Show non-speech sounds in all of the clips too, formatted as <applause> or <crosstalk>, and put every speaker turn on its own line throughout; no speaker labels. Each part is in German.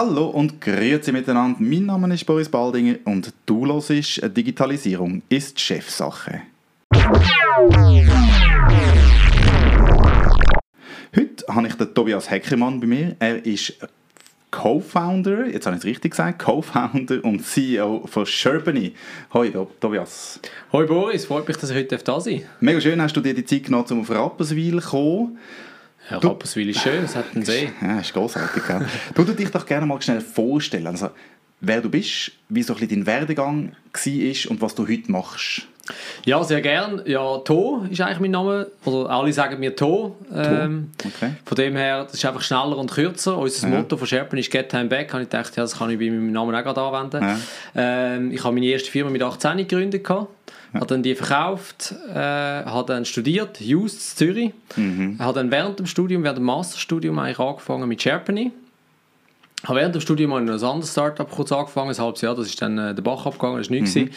Hallo und grüezi miteinander. Mein Name ist Boris Baldinger und du hörst Digitalisierung ist Chefsache. Heute habe ich den Tobias Heckemann bei mir. Er ist Co-Founder, jetzt habe ich es richtig gesagt, Co-Founder und CEO von Sherbany. Hoi Tobias.
Hoi Boris, freut mich, dass ich heute da sein darf.
Mega schön, hast du dir die Zeit genommen, um auf Rapperswil zu kommen.
Ja, Rapperswil ist schön, es hat einen See.
Ja, ist großartig. du du dich doch gerne mal schnell vorstellen, also, wer du bist, wie so ein bisschen dein Werdegang war und was du heute machst.
Ja, sehr gern. Ja, To ist eigentlich mein Name. Oder alle sagen mir To. Ähm, okay. Von dem her, das ist einfach schneller und kürzer. Unser ja. Motto von Sherpen ist Get Time Back. Und ich dachte, ja, das kann ich bei meinem Namen auch gerade anwenden. Ja. Ähm, ich habe meine erste Firma mit 18 gegründet. Gehabt. Ja. Habe dann die verkauft, äh, habe dann studiert, Just Zürich. Mhm. Habe dann während dem Studium, während dem Masterstudium eigentlich angefangen mit Sherpany. Habe während dem Studium mal in einem anderen Startup kurz angefangen, ein halbes Jahr, das ist dann äh, der Bach abgegangen, das war nichts. Mhm.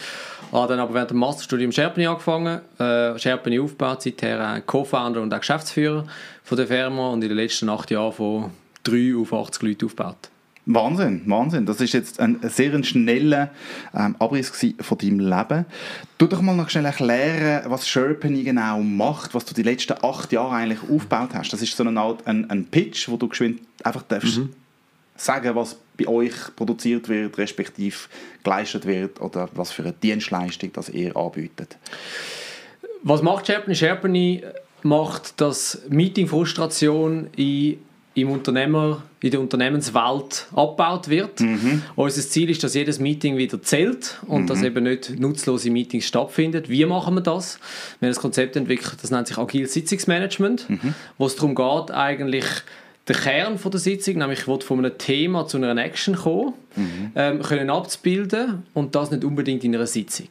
Habe dann aber während dem Masterstudium Sherpany angefangen, äh, Sherpany aufgebaut, seither Co-Founder und auch Geschäftsführer von der Firma und in den letzten acht Jahren von drei auf 80 Leute aufgebaut.
Wahnsinn, Wahnsinn. Das ist jetzt ein sehr schneller ähm, Abriss von deinem Leben. Du doch mal noch schnell erklären, was Sherpany genau macht, was du die letzten acht Jahre eigentlich aufgebaut hast. Das ist so eine Art ein, ein Pitch, wo du geschwind einfach darfst mhm. sagen, was bei euch produziert wird, respektive geleistet wird oder was für eine Dienstleistung das ihr anbietet.
Was macht Sherpany? Sherpany macht, dass Meeting-Frustration in im Unternehmer, in der Unternehmenswelt abgebaut wird. Mhm. Unser Ziel ist, dass jedes Meeting wieder zählt und mhm. dass eben nicht nutzlose Meetings stattfinden. Wie machen wir das? Wir haben ein Konzept entwickelt, das nennt sich Agiles Sitzungsmanagement, mhm. wo es darum geht, eigentlich der Kern von der Sitzung, nämlich ich von einem Thema zu einer Action kommen, mhm. ähm, können abzubilden und das nicht unbedingt in einer Sitzung.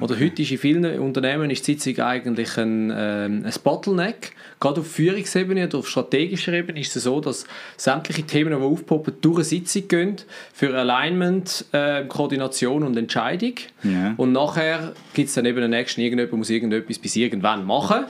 Oder heute ist in vielen Unternehmen ist die Sitzung eigentlich ein, ähm, ein Bottleneck. Gerade auf Führungsebene oder auf strategischer Ebene ist es so, dass sämtliche Themen, die aufpoppen, durch eine Sitzung gehen für Alignment, äh, Koordination und Entscheidung. Ja. Und nachher gibt es dann eben eine Action, irgendjemand muss irgendetwas bis irgendwann machen.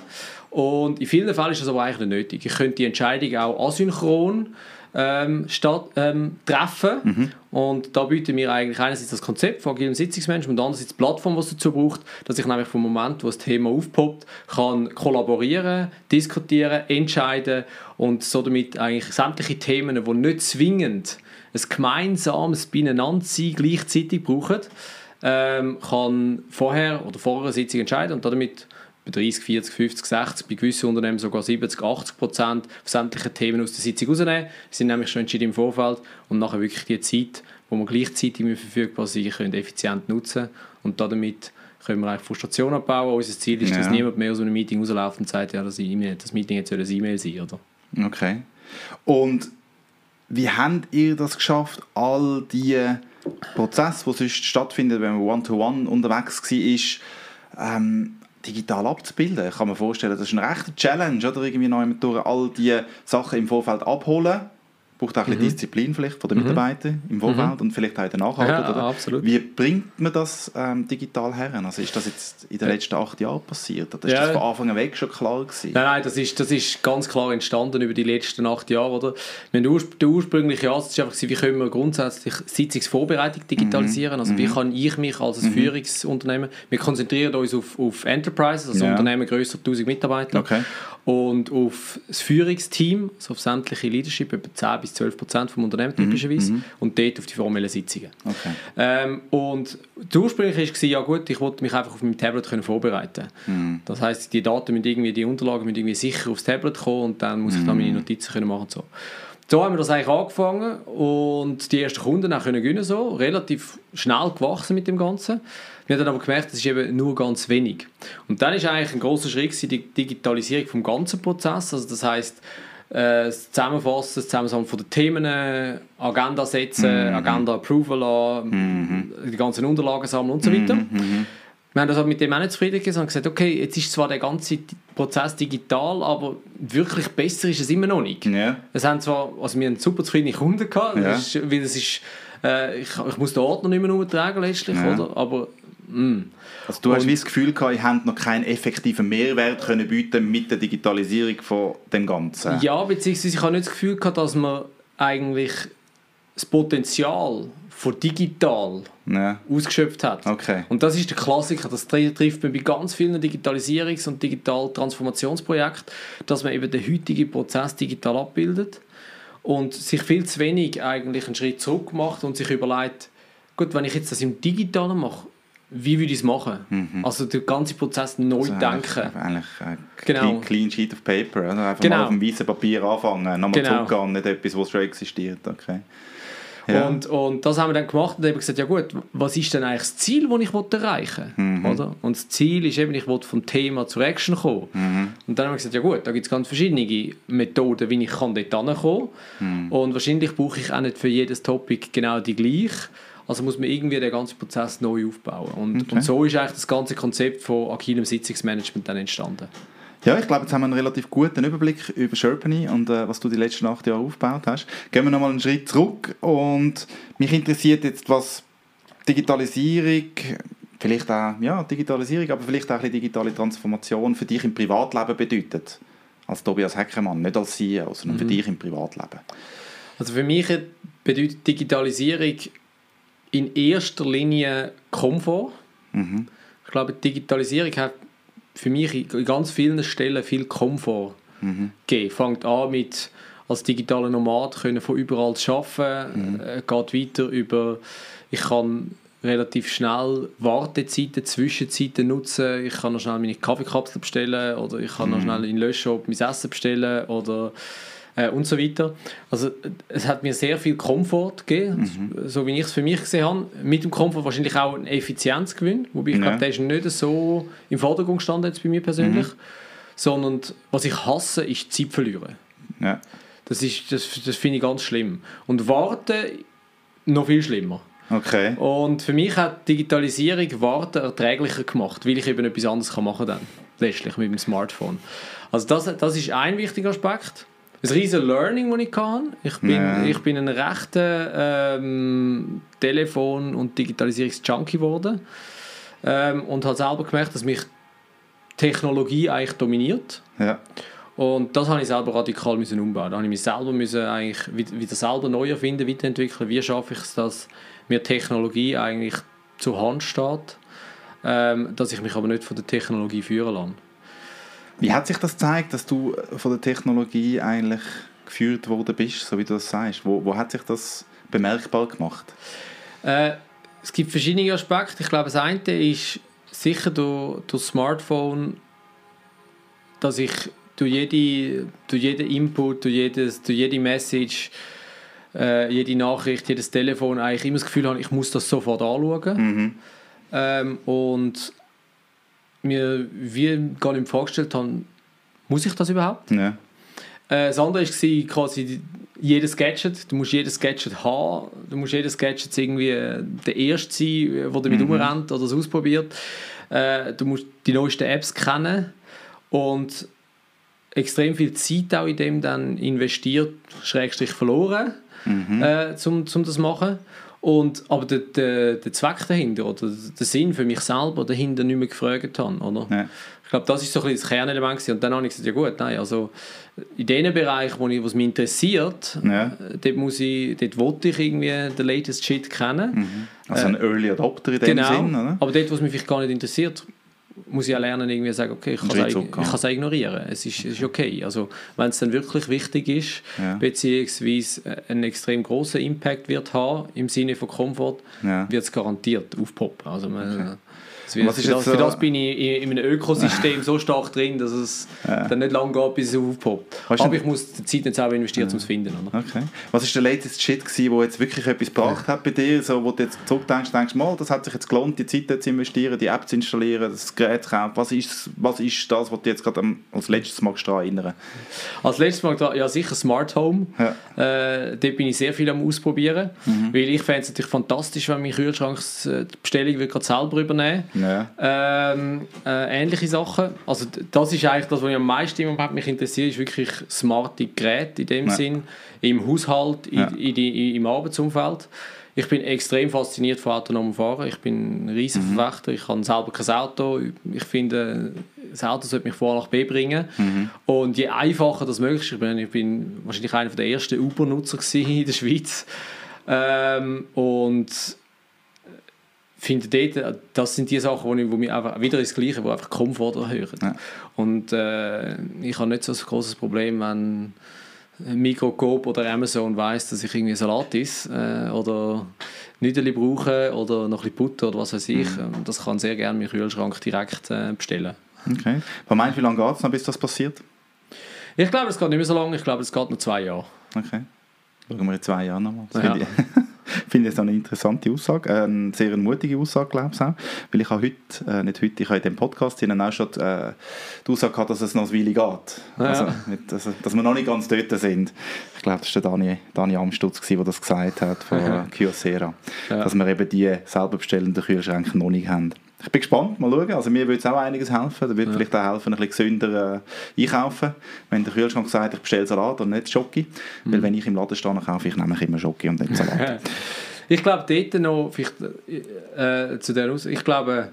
Und in vielen Fällen ist das aber eigentlich nicht nötig. Ich könnte die Entscheidung auch asynchron ähm, statt, ähm, treffen. Mhm. Und da bieten wir eigentlich einerseits das Konzept von agilen Sitzungsmanagement und andererseits die Plattform, was dazu braucht, dass ich nämlich vom Moment, wo das Thema aufpoppt, kann kollaborieren, diskutieren, entscheiden und so damit eigentlich sämtliche Themen, die nicht zwingend ein gemeinsames Beieinandersein gleichzeitig brauchen, ähm, kann vorher oder vor einer Sitzung entscheiden und damit bei 30, 40, 50, 60, bei gewissen Unternehmen sogar 70, 80 Prozent sämtliche Themen aus der Sitzung rausnehmen. Sie sind nämlich schon entschieden im Vorfeld und nachher wirklich die Zeit, wo man gleichzeitig verfügbar sein können, effizient nutzen und damit können wir eigentlich Frustration abbauen. Unser Ziel ist, ja. dass niemand mehr aus einem Meeting rausläuft und sagt, ja, das, e das Meeting jetzt soll ein E-Mail sein, oder?
Okay. Und wie habt ihr das geschafft, all die Prozesse, die sonst stattfinden, wenn man One-to-One -one unterwegs war, ähm, digital abzubilden. Ich kann mir vorstellen, das ist eine rechte Challenge, oder? Irgendwie noch durch all die Sachen im Vorfeld abholen braucht auch ein mhm. Disziplin vielleicht von den mhm. Mitarbeitern im Vorfeld mhm. und vielleicht auch danach. Ja, oder? Absolut. Wie bringt man das ähm, digital her? Also ist das jetzt in den letzten acht Jahren passiert? Oder ist ja. das von Anfang an weg schon klar gewesen?
Nein, nein, das ist, das ist ganz klar entstanden über die letzten acht Jahre. Oder? der, Urspr der ursprüngliche Ansatz war einfach, wie können wir grundsätzlich Sitzungsvorbereitung digitalisieren? Also wie mhm. kann ich mich als mhm. Führungsunternehmen, wir konzentrieren uns auf, auf Enterprises, also ja. Unternehmen grösser 1000 Mitarbeiter
okay.
und auf das Führungsteam, also auf sämtliche Leadership, etwa 10 bis 12 Prozent vom Unternehmen typischerweise mhm. und dort auf die formellen Sitzungen.
Okay.
Ähm, und der ursprünglich war, ja gut, ich wollte mich einfach auf meinem Tablet können vorbereiten mhm. Das heißt, die Daten müssen irgendwie, die Unterlagen müssen irgendwie sicher aufs Tablet kommen und dann muss ich dann meine mhm. Notizen können machen so. So haben wir das eigentlich angefangen und die ersten Kunden auch können gewinnen so, relativ schnell gewachsen mit dem Ganzen. Wir haben dann aber gemerkt, das ist eben nur ganz wenig. Und dann ist eigentlich ein großer Schritt die Digitalisierung vom ganzen Prozess. Also das heißt äh, das Zusammenfassen, das Zusammensammeln von den Themen, Agenda setzen, mhm. Agenda Approval an, mhm. die ganzen Unterlagen sammeln und so weiter. Mhm. mhm. Wir haben das halt mit dem auch nicht zufrieden gewesen und gesagt, okay, jetzt ist zwar der ganze Prozess digital, aber wirklich besser ist es immer noch nicht.
Yeah.
Es haben zwar, also wir haben super zufriedene Kunden gehabt, yeah. das ist, weil das ist, äh, ich, ich muss den Ordner nicht mehr umtragen letztlich, yeah. oder? aber
mh. Also du und, hast das Gefühl gehabt, ihr habt noch keinen effektiven Mehrwert können bieten mit der Digitalisierung von dem Ganzen?
Ja, beziehungsweise ich habe nicht das Gefühl gehabt, dass man eigentlich das Potenzial von digital
Ja.
ausgeschöpft hat.
Okay.
Und das ist der Klassiker, das tri- trifft man bei ganz vielen Digitalisierungs- und Digital-Transformationsprojekten, dass man eben den heutigen Prozess digital abbildet und sich viel zu wenig eigentlich einen Schritt zurück macht und sich überlegt, gut, wenn ich jetzt das im Digitalen mache, wie würde ich es machen? Also den ganzen Prozess neu
Also
denken.
Eigentlich, eigentlich ein
Genau.
clean, sheet of paper. Oder? Einfach
Genau.
mal auf dem weißen Papier anfangen, nochmal
Genau.
zurückgehen, nicht etwas, was schon existiert. Okay. Ja.
Und, und das haben wir dann gemacht und eben gesagt, ja gut, was ist denn eigentlich das Ziel, das ich erreichen will?
Mhm.
Oder? Und das Ziel ist eben, ich will vom Thema zur Action kommen.
Mhm.
Und dann haben wir gesagt, ja gut, da gibt es ganz verschiedene Methoden, wie ich kann dort hinkommen kann.
Mhm.
Und wahrscheinlich brauche ich auch nicht für jedes Topic genau die gleiche. Also muss man irgendwie den ganzen Prozess neu aufbauen. Und,
Okay.
und so ist eigentlich das ganze Konzept von agilem Sitzungsmanagement dann entstanden.
Ja, ich glaube, jetzt haben wir einen relativ guten Überblick über Sherpany und äh, was du die letzten acht Jahre aufgebaut hast. Gehen wir nochmal einen Schritt zurück und mich interessiert jetzt, was Digitalisierung, vielleicht auch, ja, Digitalisierung, aber vielleicht auch ein bisschen digitale Transformation für dich im Privatleben bedeutet. Als Tobias Heckermann, nicht als CEO, sondern für dich im Privatleben.
Also für mich bedeutet Digitalisierung in erster Linie Komfort.
Mhm.
Ich glaube, Digitalisierung hat für mich in ganz vielen Stellen viel Komfort
Mhm.
gegeben. Fängt an mit als digitaler Nomad können von überall zu arbeiten, äh, geht weiter über ich kann relativ schnell Wartezeiten, Zwischenzeiten nutzen. Ich kann noch schnell meine Kaffeekapsel bestellen oder ich kann noch schnell in den Löschshop mein Essen bestellen oder äh, und so weiter. Also es hat mir sehr viel Komfort gegeben, so wie ich es für mich gesehen habe. Mit dem Komfort wahrscheinlich auch ein Effizienzgewinn, wobei ich
Ja.
glaube, der ist nicht so im Vordergrund gestanden jetzt bei mir persönlich, sondern was ich hasse, ist Zeit verlieren.
Ja.
Das, ist, das, das finde ich ganz schlimm. Und Warten noch viel schlimmer.
Okay.
Und für mich hat Digitalisierung Warten erträglicher gemacht, weil ich eben etwas anderes machen kann, letztlich mit dem Smartphone. Also das, das ist ein wichtiger Aspekt. Ein riesen Learning, das ich kann. Ich bin,
Ja.
ich bin ein rechter ähm, Telefon- und Digitalisierungs-Junkie geworden ähm, und habe selber gemerkt, dass mich Technologie eigentlich dominiert.
Ja.
Und das habe ich selber radikal müssen umbauen. Da habe ich mich selber müssen eigentlich wieder, wieder selber neu erfinden, weiterentwickeln. Wie schaffe ich es, dass mir Technologie eigentlich zur Hand steht, ähm, dass ich mich aber nicht von der Technologie führen lasse.
Wie hat sich das gezeigt, dass du von der Technologie eigentlich geführt worden bist, so wie du das sagst? Wo, wo hat sich das bemerkbar gemacht?
Äh, es gibt verschiedene Aspekte. Ich glaube, das eine ist sicher durch, durch das Smartphone, dass ich durch, jede, durch jeden Input, durch, jedes, durch jede Message, äh, jede Nachricht, jedes Telefon eigentlich immer das Gefühl habe, ich muss das sofort anschauen.
Mhm.
Ähm, und mir wie gar nicht vorgestellt haben, muss ich das überhaupt?
Ja.
Äh, das andere war quasi jedes Gadget. Du musst jedes Gadget haben. Du musst jedes Gadget irgendwie äh, der Erste sein, der damit
Mhm.
rumrennt oder es ausprobiert. Äh, du musst die neuesten Apps kennen und extrem viel Zeit auch in dem dann investiert, schrägstrich verloren,
Mhm.
äh, zum, zum das machen. Und, aber der, der, der Zweck dahinter oder der Sinn für mich selber dahinter nicht mehr gefragt haben. Oder?
Ja.
Ich glaube, das ist so ein bisschen das Kernelement. gewesen. Und dann habe ich gesagt, ja gut, nein, also in den Bereichen, wo ich, was mich interessiert,
Ja.
äh, dort, muss ich, dort wollte ich irgendwie den latest Shit kennen.
Also ein Early Adopter in dem
genau.
Sinn, oder?
Aber dort, was mich vielleicht gar nicht interessiert, muss ich auch lernen, irgendwie sagen, okay, ich kann es ignorieren. Es ist, es ist okay. Also, wenn es dann wirklich wichtig ist,
Ja.
beziehungsweise äh, einen extrem großen Impact wird haben, im Sinne von Komfort,
Ja.
wird es garantiert aufpoppen. Also, man, es
Und
wird,
was ist
für, das, für das bin ich in, in einem Ökosystem so stark drin, dass es dann nicht lange geht, bis es aufpoppt.
Weißt
Aber ich muss die Zeit nicht selber investieren, um es zu finden. Oder?
Okay. Was ist der latest Shit gewesen, wo jetzt wirklich etwas gebracht hat bei dir, so, wo du jetzt zurückdenkst, denkst, mal, das hat sich jetzt gelohnt, die Zeit zu investieren, die App zu installieren, das Gerät zu kaufen. Was ist, was ist das, was du jetzt gerade als letztes magst daran erinnern?
Als letztes Mal, dran- ja sicher Smart Home.
Ja.
Äh, dort bin ich sehr viel am Ausprobieren. Weil ich fände es natürlich fantastisch, wenn mein Kühlschrank äh, die Bestellung gerade selber übernehmen
Ja.
ähm, äh, ähnliche Sachen. Also das ist eigentlich das, was mich am meisten im Moment mich interessiert, ist wirklich smarte Geräte in dem
Ja.
Sinn, im Haushalt, in, in die, im Arbeitsumfeld. Ich bin extrem fasziniert von autonomem Fahren. Ich bin ein riesen
Mhm.
Verfechter. Ich habe selber kein Auto. Ich finde, das Auto sollte mich von A nach B bringen.
Mhm.
Und je einfacher das möglich ist, ich bin, ich bin wahrscheinlich einer der ersten Uber-Nutzer in der Schweiz. Ähm, und finde dort, das sind die Sachen, wo, ich, wo mir einfach wieder das Gleiche, wo einfach Komfort erhöhen. Ja. Und äh, ich habe nicht so ein großes Problem, wenn Mikrocoop oder Amazon weiß, dass ich irgendwie Salat esse äh, oder Nüdeli brauche oder noch ein bisschen Butter oder was weiß ich. Mhm. Das kann sehr gerne mein Kühlschrank direkt äh, bestellen.
Okay. Was meinst du, wie lange geht es noch, bis das passiert?
Ich glaube, es geht nicht mehr so lange. Ich glaube, es geht noch zwei Jahre.
Okay. Schauen wir in zwei Jahren nochmal. Ja. Finde ich eine interessante Aussage, äh, eine sehr mutige Aussage, glaube ich auch. Weil ich habe heute, äh, nicht heute, ich habe in dem Podcast auch schon äh, die Aussage gehabt, dass es noch ein Weile geht. Ja. Also, mit, also, dass wir noch nicht ganz dort sind. Ich glaube, das war der Dani, Dani Amstutz, der das gesagt hat, von. <laughs> Kyocera. Ja. Dass wir eben die selber bestellenden Kühlschränke noch nicht haben. Ich bin gespannt, mal schauen. Also mir würde es auch einiges helfen. Da würde ja. vielleicht auch helfen, ein bisschen gesünder äh, einkaufen. Wenn der Kühlschrank sagt, ich bestelle Salat und nicht Schoki. Mhm. Weil wenn ich im Laden stehe, kaufe ich nämlich immer Schoki und nicht Salat. <laughs>
ich glaube, dort noch, vielleicht, äh, zu der Aus ich glaube,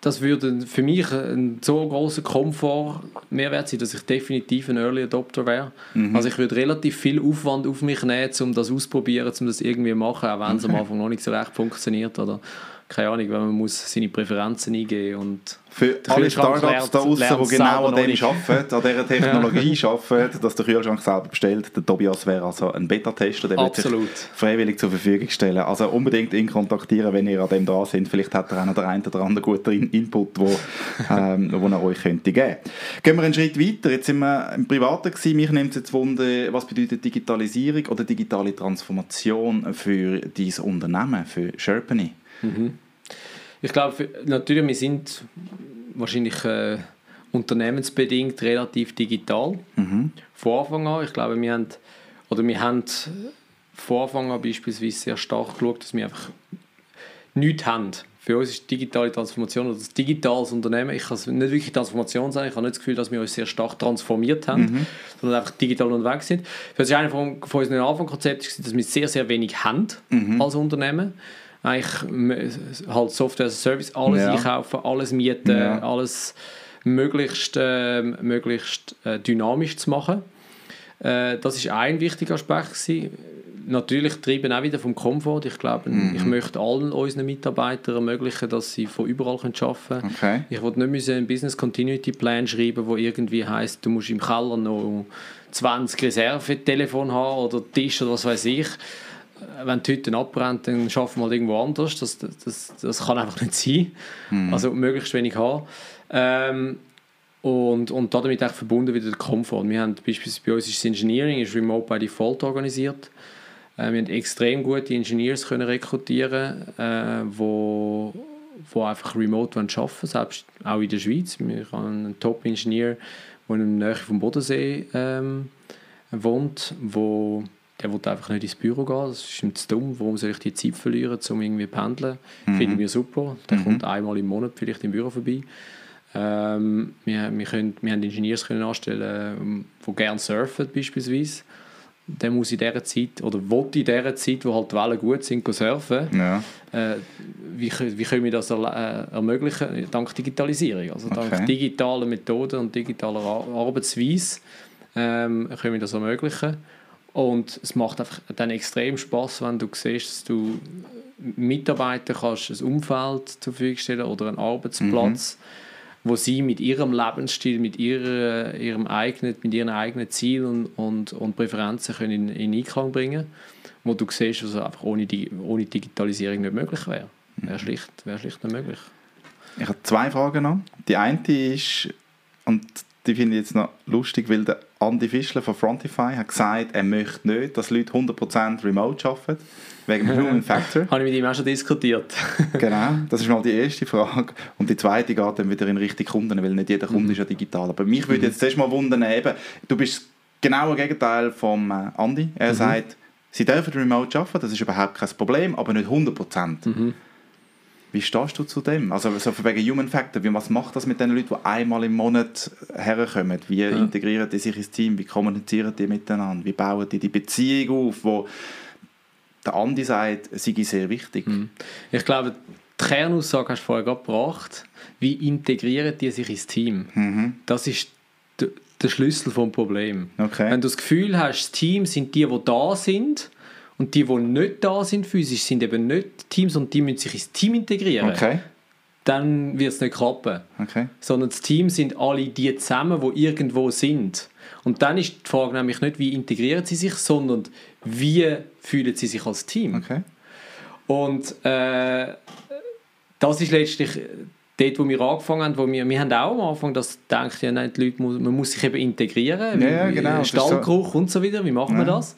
das würde für mich ein so großer Komfort Mehrwert sein, dass ich definitiv ein Early Adopter wäre. Mhm. Also ich würde relativ viel Aufwand auf mich nehmen, um das auszuprobieren, um das irgendwie zu machen, auch wenn es okay. am Anfang noch nicht so recht funktioniert. Oder keine Ahnung, wenn man muss seine Präferenzen eingeben und
für alle Startups da draußen, die genau an dem arbeiten, an dieser Technologie <laughs> ja. arbeiten, dass der Kühlschrank selber bestellt. Der Tobias wäre also ein Beta-Tester, der wird sich freiwillig zur Verfügung stellen. Also unbedingt ihn kontaktieren, wenn ihr an dem da sind. Vielleicht hat er auch noch den einen oder anderen guten Input, wo, <laughs> ähm, wo er euch könnte geben. Gehen wir einen Schritt weiter. Jetzt sind wir im Privaten gewesen. Mich nimmt es jetzt Wunder, was bedeutet Digitalisierung oder digitale Transformation für dein Unternehmen, für Sherpany? Mhm.
Ich glaube, natürlich, wir sind wahrscheinlich äh, unternehmensbedingt relativ digital. Mhm. Von Anfang an. Ich glaube, wir haben, oder wir haben von Anfang an beispielsweise sehr stark geschaut, dass wir einfach nichts haben. Für uns ist digitale Transformation oder das digitales Unternehmen, ich kann es nicht wirklich Transformation sein, ich habe nicht das Gefühl, dass wir uns sehr stark transformiert haben, mhm. sondern einfach digital unterwegs sind. Für uns ist einer von, von unseren Anfangskonzepten, dass wir sehr, sehr wenig haben mhm. als Unternehmen eigentlich halt Software as a Service, alles ja. einkaufen, alles mieten, ja. alles möglichst, äh, möglichst äh, dynamisch zu machen. Äh, das ist ein wichtiger Aspekt gewesen. Natürlich treiben auch wieder vom Komfort. Ich glaube, mhm. ich möchte allen unseren Mitarbeitern ermöglichen, dass sie von überall arbeiten können. Okay. Ich will nicht einen Business Continuity Plan schreiben, wo irgendwie heißt, du musst im Keller noch 20 Reservetelefon haben oder Tisch oder was weiß ich wenn die Hütte abbrennt, dann schaffen wir halt irgendwo anders. Das, das, das kann einfach nicht sein. Mhm. Also möglichst wenig haben. Ähm, und, und damit auch verbunden wieder der Komfort. Wir haben beispielsweise bei uns ist das Engineering ist Remote by Default organisiert. Äh, wir haben extrem gute Engineers können rekrutieren, äh, wo, wo einfach remote arbeiten wollen, selbst auch in der Schweiz. Wir haben einen Top-Ingenieur, der in der Nähe vom Bodensee ähm, wohnt, wo der will einfach nicht ins Büro gehen, das ist ihm zu dumm, warum soll ich die Zeit verlieren, um irgendwie zu pendeln, mhm. finden wir super, der mhm. kommt einmal im Monat vielleicht im Büro vorbei. Ähm, wir, wir, können, wir haben Ingenieurs können anstellen, die gerne surfen beispielsweise. Der muss in dieser Zeit, oder will in dieser Zeit, wo halt die Wellen gut sind, surfen. Ja. Äh, wie, wie können wir das äh, ermöglichen? Dank Digitalisierung. Also dank okay. digitaler Methoden und digitaler Arbeitsweise ähm, können wir das ermöglichen. Und es macht einfach dann extrem Spaß, wenn du siehst, dass du Mitarbeiter kannst ein Umfeld zur Verfügung stellen oder einen Arbeitsplatz, mhm. wo sie mit ihrem Lebensstil, mit ihrer, ihrem eigenen, mit ihren eigenen Zielen und, und, Präferenzen können in, in Einklang bringen, wo du siehst, dass es einfach ohne, ohne Digitalisierung nicht möglich wäre. Mhm. Wäre schlicht, wär schlicht nicht möglich.
Ich habe zwei Fragen noch. Die eine ist, und die finde ich jetzt noch lustig, weil der Andy Fischler von Frontify hat gesagt, er möchte nicht, dass Leute 100% remote arbeiten, wegen dem Human <laughs> Factor.
Habe ich mit ihm auch schon diskutiert. <laughs>
genau, das ist mal die erste Frage. Und die zweite geht dann wieder in Richtung Kunden, weil nicht jeder Kunde mhm. ist ja digital. Aber mich würde jetzt zuerst mal wundern, eben, du bist genau das Gegenteil vom äh, Andy. Er mhm. sagt, sie dürfen remote arbeiten, das ist überhaupt kein Problem, aber nicht 100%. Mhm. Wie stehst du zu dem? Also so wegen Human Factor, wie, was macht das mit den Leuten, die einmal im Monat herkommen? Wie ja. integrieren die sich ins Team? Wie kommunizieren die miteinander? Wie bauen die die Beziehung auf, wo der Andi sagt, sei sehr wichtig? Mhm.
Ich glaube, die Kernaussage hast du vorher gebracht. Wie integrieren die sich ins Team? Mhm. Das ist der Schlüssel vom Problem. Okay. Wenn du das Gefühl hast, das Team sind die, die da sind Und die, die nicht da sind physisch, sind eben nicht Teams und die müssen sich ins Team integrieren.
Okay.
Dann wird es nicht klappen.
Okay.
Sondern das Team sind alle die zusammen, die irgendwo sind. Und dann ist die Frage nämlich nicht, wie integrieren sie sich, sondern wie fühlen sie sich als Team.
Okay.
Und äh, das ist letztlich dort, wo wir angefangen haben, wo wir, wir haben auch am Anfang das gedacht, ja, nein, die Leute, man muss sich eben integrieren,
Ja,
wie-
genau, das ist so-
Stallgeruch und so weiter, wie wir
Ja.
das?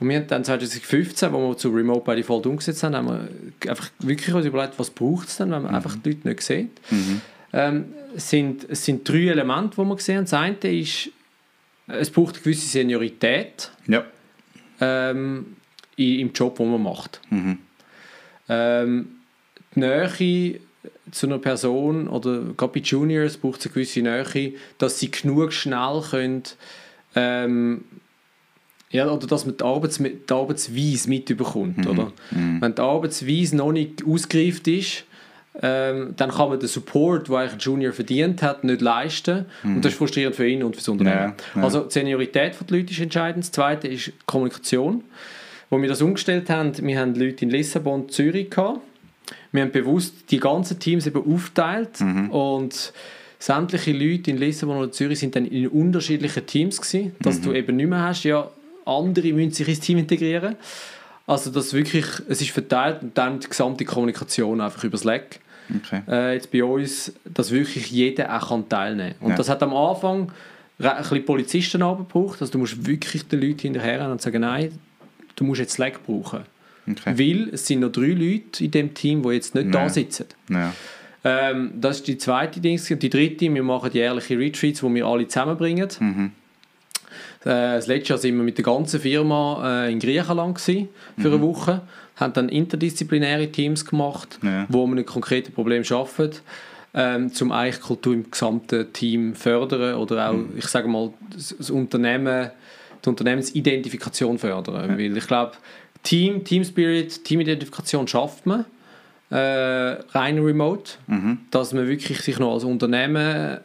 Und wir haben dann 2015, wo wir zu Remote by Default umgesetzt haben, haben wir einfach wirklich uns überlegt, was braucht es denn, wenn man einfach die Leute nicht sieht. Ähm, es, sind, es sind drei Elemente, die wir gesehen haben. Das eine ist, es braucht eine gewisse Seniorität
Ja.
ähm, im Job, den man macht.
Mhm.
Ähm, die Nähe zu einer Person oder gerade bei Juniors braucht es eine gewisse Nähe, dass sie genug schnell können, ähm, ja, oder dass man die, Arbeits die Arbeitsweise mitbekommt. Oder? Wenn die Arbeitsweise noch nicht ausgereift ist, ähm, dann kann man den Support, den eigentlich ein Junior verdient hat, nicht leisten. Und das ist frustrierend für ihn und für das Unternehmen.
Ja, ja.
Also die Seniorität der Leute ist entscheidend. Das Zweite ist Kommunikation. Wo wir das umgestellt haben, wir haben Leute in Lissabon und Zürich gehabt. Wir haben bewusst die ganzen Teams eben aufteilt und sämtliche Leute in Lissabon oder Zürich sind dann in unterschiedlichen Teams gewesen, dass du eben nicht mehr hast, ja, andere müssen sich ins Team integrieren. Also das wirklich, es ist verteilt und dann die gesamte Kommunikation einfach über Slack.
Okay.
Äh, jetzt bei uns, dass wirklich jeder auch kann teilnehmen kann. Und
Ja.
das hat am Anfang ein bisschen Polizisten gebraucht. Also du musst wirklich den Leuten hinterher und sagen, nein, du musst jetzt Slack brauchen.
Okay.
Weil es sind noch drei Leute in dem Team, die jetzt nicht da
Ja.
sitzen.
Ja.
Ähm, das ist die zweite Dings. Und die dritte, wir machen jährliche Retreats, wo wir alle zusammenbringen.
Mhm.
Äh, das letzte Jahr sind wir mit der ganzen Firma äh, in Griechenland gewesen, für
Mhm.
eine Woche. Haben dann interdisziplinäre Teams gemacht,
Ja.
wo wir ein konkretes Problem schaffen, ähm, um eigentlich Kultur im gesamten Team fördern oder auch,
Mhm.
ich sage mal, das, Unternehmen, die Unternehmensidentifikation fördern. Weil ich glaube, Team, Team Spirit, Teamidentifikation schafft man äh, rein remote.
Mhm.
Dass man wirklich sich noch als Unternehmen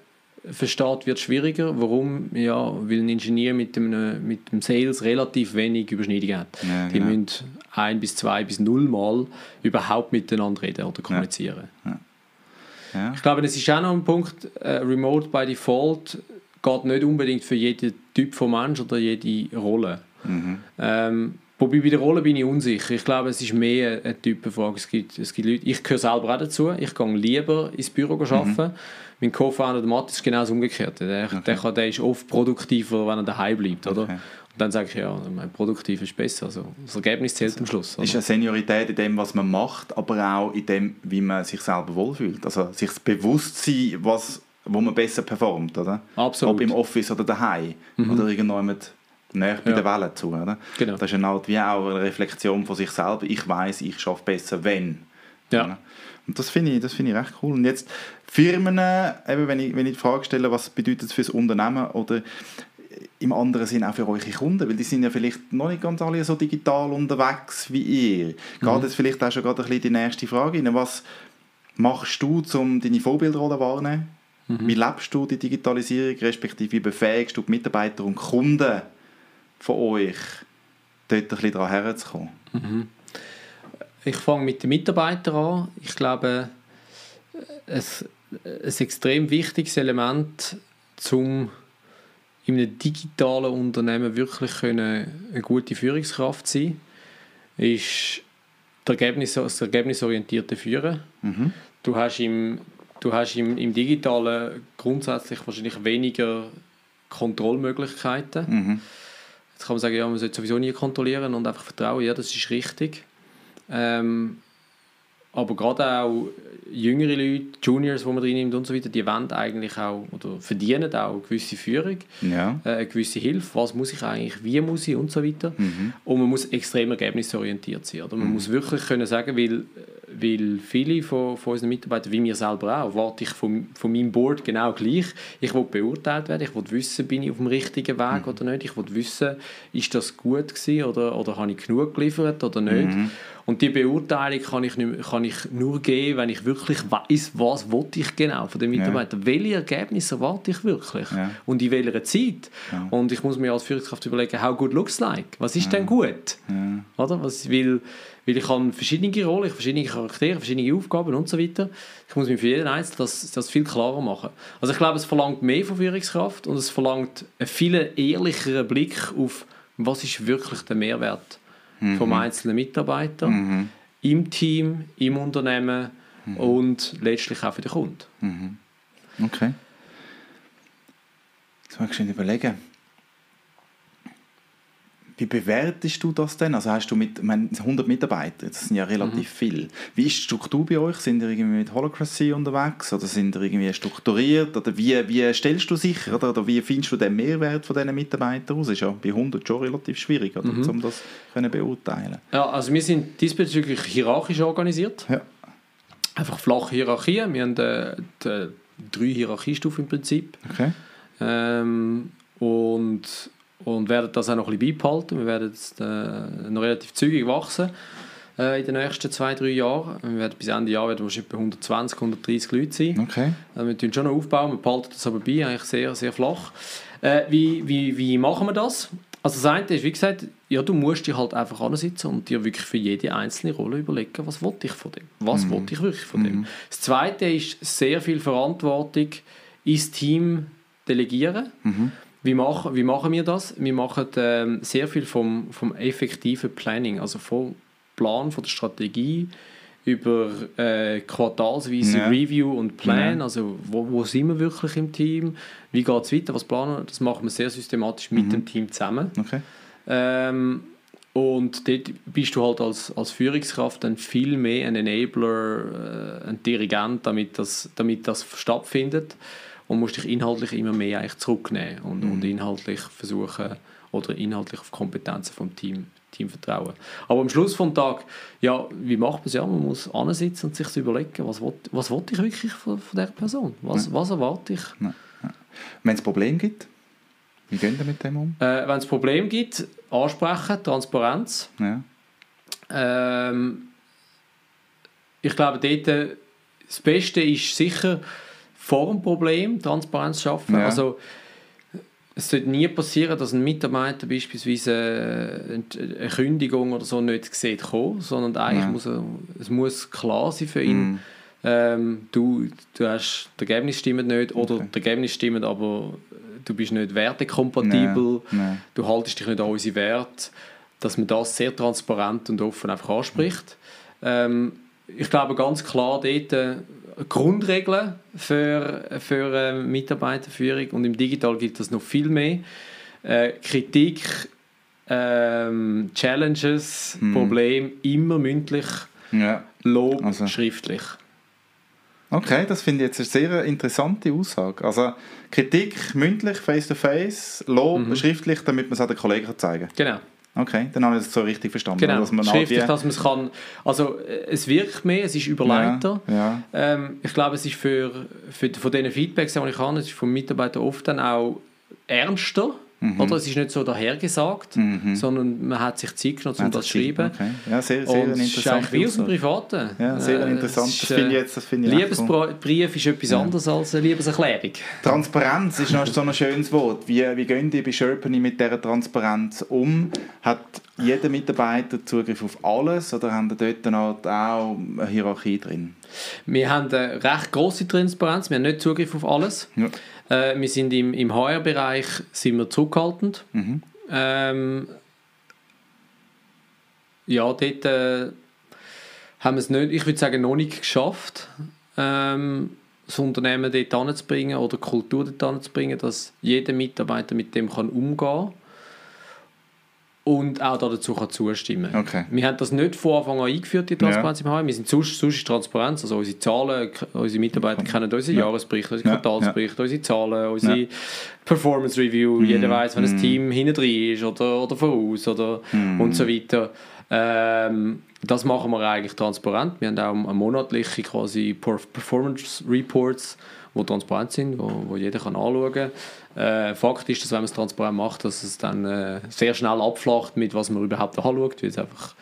versteht, wird schwieriger. Warum? Ja, weil ein Ingenieur mit dem, mit dem Sales relativ wenig Überschneidung hat.
Ja,
Die
genau.
müssen ein bis zwei bis null Mal überhaupt miteinander reden oder kommunizieren.
Ja.
Ich glaube, es ist auch noch ein Punkt, äh, Remote by Default geht nicht unbedingt für jeden Typ von Mensch oder jede Rolle.
Mhm.
Ähm, wobei bei der Rolle bin ich unsicher. Ich glaube, es ist mehr eine Typenfrage. Es gibt, es gibt Leute, ich gehöre selber auch dazu. Ich gehe lieber ins Büro arbeiten. Mein Co-Founder der Matt ist genau das Umgekehrte. Der, der, kann, der ist oft produktiver, wenn er daheim bleibt. Oder?
Okay.
Und dann sage ich, ja, mein produktiv ist besser. Also, das Ergebnis zählt am Schluss. Oder?
Ist eine Seniorität in dem, was man macht, aber auch in dem, wie man sich selber wohlfühlt. Also sich bewusst sein, was, wo man besser performt, oder?
Absolut.
Ob im Office oder daheim oder irgendwo mit näher bei
Ja.
der Welle zu, oder?
Genau.
Das ist eine Art wie auch eine Reflexion von sich selber. Ich weiß, ich schaffe besser, wenn.
Ja.
Und das finde ich, das finde ich recht cool. Und jetzt Firmen, eben, wenn ich, wenn ich die Frage stelle, was bedeutet es für das Unternehmen oder im anderen Sinn auch für eure Kunden, weil die sind ja vielleicht noch nicht ganz alle so digital unterwegs wie ihr. Geht jetzt vielleicht auch schon gerade ein bisschen die nächste Frage rein. Was machst du, um deine Vorbildrolle wahrzunehmen? Wie lebst du die Digitalisierung, respektive wie befähigst du die Mitarbeiter und Kunden von euch, dort ein bisschen daran herzukommen?
Ich fange mit den Mitarbeitern an. Ich glaube, ein, ein extrem wichtiges Element, um in einem digitalen Unternehmen wirklich können, eine gute Führungskraft zu sein, ist das, Ergebnis, das ergebnisorientierte Führen.
Mhm.
Du hast, im, du hast im, im Digitalen grundsätzlich wahrscheinlich weniger Kontrollmöglichkeiten.
Mhm.
Jetzt kann man sagen, ja, man sollte sowieso nie kontrollieren und einfach vertrauen. Ja, das ist richtig. Ähm, aber gerade auch jüngere Leute, Juniors, die man reinnimmt und so weiter, die wollen eigentlich auch oder verdienen auch eine gewisse Führung,
Ja.
äh, eine gewisse Hilfe. Was muss ich eigentlich, wie muss ich und so weiter. Und man muss extrem ergebnisorientiert sein. Oder? Man muss wirklich können sagen, weil, weil viele von, von unseren Mitarbeitern, wie mir selber auch, warte ich von, von meinem Board genau gleich. Ich will beurteilt werden, ich will wissen, bin ich auf dem richtigen Weg oder nicht. Ich will wissen, ist das gut gewesen oder, oder habe ich genug geliefert oder nicht. Und die Beurteilung kann ich, nicht, kann ich nur geben, wenn ich wirklich weiß, was wollte ich genau von den Mitarbeitern. Ja. Welche Ergebnisse erwarte ich wirklich? Ja. Und in welcher Zeit? Ja. Und ich muss mir als Führungskraft überlegen, how good looks like? Was ist denn gut? Oder? Was, weil, weil ich habe verschiedene Rollen, verschiedene Charaktere, verschiedene Aufgaben und so weiter. Ich muss mir für jeden Einzelnen das, das viel klarer machen. Also ich glaube, es verlangt mehr von Führungskraft und es verlangt einen viel ehrlicheren Blick auf, was ist wirklich der Mehrwert mhm. vom einzelnen Mitarbeiter mhm. im Team, im Unternehmen mhm. und letztlich auch für den Kunden.
Mhm. Okay. Jetzt mal schön überlegen. Wie bewertest du das denn? Also hast du mit meine, 100 Mitarbeitern, das sind ja relativ mhm. viel. Wie ist die Struktur bei euch? Sind ihr irgendwie mit Holacracy unterwegs oder sind ihr irgendwie strukturiert? Oder wie, wie stellst du sicher oder, oder wie findest du den Mehrwert von diesen Mitarbeitern aus? Ist ja bei 100 schon relativ schwierig, oder, mhm. um das können beurteilen.
Ja, also wir sind diesbezüglich hierarchisch organisiert. Ja. Einfach flache Hierarchien. Wir haben äh, die, drei Hierarchiestufen im Prinzip. Okay. Ähm, und und werden das auch noch ein bisschen beibehalten. Wir werden jetzt äh, noch relativ zügig wachsen äh, in den nächsten zwei, drei Jahren. Wir werden bis Ende Jahr werden wahrscheinlich bei 120, 130 Leute sein. Okay. Also wir tun schon noch aufbauen, wir behalten das aber bei, eigentlich sehr, sehr flach. Äh, wie, wie, wie machen wir das? Also das eine ist, wie gesagt, ja, du musst dich halt einfach ansitzen und dir wirklich für jede einzelne Rolle überlegen, was wollte ich von dem? Was mm. wollte ich wirklich von dem? Mhm. Das zweite ist sehr viel Verantwortung ins Team delegieren. Mm wie machen, wie machen wir das? Wir machen ähm, sehr viel vom, vom effektiven Planning, also vom Plan, von der Strategie über äh, quartalsweise ja. Review und Plan, ja. also wo, wo sind wir wirklich im Team, wie geht es weiter, was planen wir, das machen wir sehr systematisch mit mhm. dem Team zusammen. Okay. Ähm, und dort bist du halt als, als Führungskraft dann viel mehr ein Enabler, äh, ein Dirigent, damit das, damit das stattfindet und musst dich inhaltlich immer mehr eigentlich zurücknehmen und, mhm. und inhaltlich versuchen oder inhaltlich auf Kompetenzen vom Team, Team vertrauen. Aber am Schluss des Tages, ja, wie macht man es? Ja, man muss ansitzen und sich überlegen, was will, was will ich wirklich von, von dieser Person? Was, ja. was erwarte ich? Ja.
Ja. Wenn es Probleme gibt, wie gehen wir mit dem um?
Äh, Wenn es Probleme gibt, ansprechen, Transparenz. Ähm, ich glaube, dort, äh, das Beste ist sicher, vor dem Problem Transparenz schaffen. Ja. Also, es sollte nie passieren, dass ein Mitarbeiter beispielsweise eine Kündigung oder so nicht sieht kommen, sondern eigentlich ja. muss er, es muss klar sein für ihn, mm. ähm, du, du hast, das Ergebnis stimmt nicht oder okay. das Ergebnis stimmt, aber du bist nicht wertekompatibel, nee. Nee. du haltest dich nicht an unsere Werte, dass man das sehr transparent und offen einfach anspricht. Mm. Ähm, ich glaube ganz klar dort Grundregeln für, für äh, Mitarbeiterführung und im Digital gibt es noch viel mehr. Äh, Kritik, ähm, Challenges, hm. Probleme immer mündlich, ja. Lob also. schriftlich.
Okay, das finde ich jetzt eine sehr interessante Aussage. Also Kritik mündlich, face-to-face, Lob mhm. schriftlich, damit man es an den Kollegen zeigen kann.
Genau.
Okay, dann habe ich das so richtig verstanden.
Genau, dass man schriftlich, dass man es kann. Also es wirkt mehr, es ist überleiter. Ja, ja. Ähm, ich glaube, es ist für, für von diesen Feedbacks, die ich habe, es ist vom Mitarbeiter oft dann auch ernster Mhm. Oder es ist nicht so dahergesagt, mhm. sondern man hat sich Zeit genommen, um das zu schreiben. Okay.
Ja, sehr, sehr und.
Es ist wie aus dem Privaten.
Ja, sehr äh, interessant. Ist, das finde ich jetzt, das finde
ich Liebesbrief ist etwas ja. anderes als eine Liebeserklärung.
Transparenz ist noch so ein schönes Wort. Wie, wie gehen die bei Sherpany mit dieser Transparenz um? Hat jeder Mitarbeiter Zugriff auf alles oder haben da dort auch eine Hierarchie drin?
Wir haben eine recht große Transparenz, wir haben nicht Zugriff auf alles. Ja. Äh, wir sind im, im HR-Bereich sind wir zurückhaltend. Mhm. Ähm, ja, dort äh, haben wir es nicht, ich würde sagen, noch nicht geschafft, ähm, das Unternehmen dort anzubringen oder die Kultur dort anzubringen, dass jeder Mitarbeiter mit dem kann umgehen kann und auch dazu kann zustimmen okay. Wir haben das nicht von Anfang an eingeführt, die Transparenz ja. im HR. Wir sind sonst, sonst ist Transparenz, also unsere Zahlen, unsere Mitarbeiter kennen unseren ja. Jahresbericht, unseren ja. Quartalsbericht, unsere Zahlen, unsere Performance Review. Mhm. Jeder weiß, wenn mm. ein mhm. Team hinten drin ist oder, oder voraus oder mm. und so weiter. Ähm, das machen wir eigentlich transparent. Wir haben auch monatliche quasi Performance Reports, die transparent sind, wo, wo jeder kann anschauen kann. Äh, Fakt ist, dass wenn man es transparent macht, dass es dann äh, sehr schnell abflacht, mit was man überhaupt anschaut, weil es einfach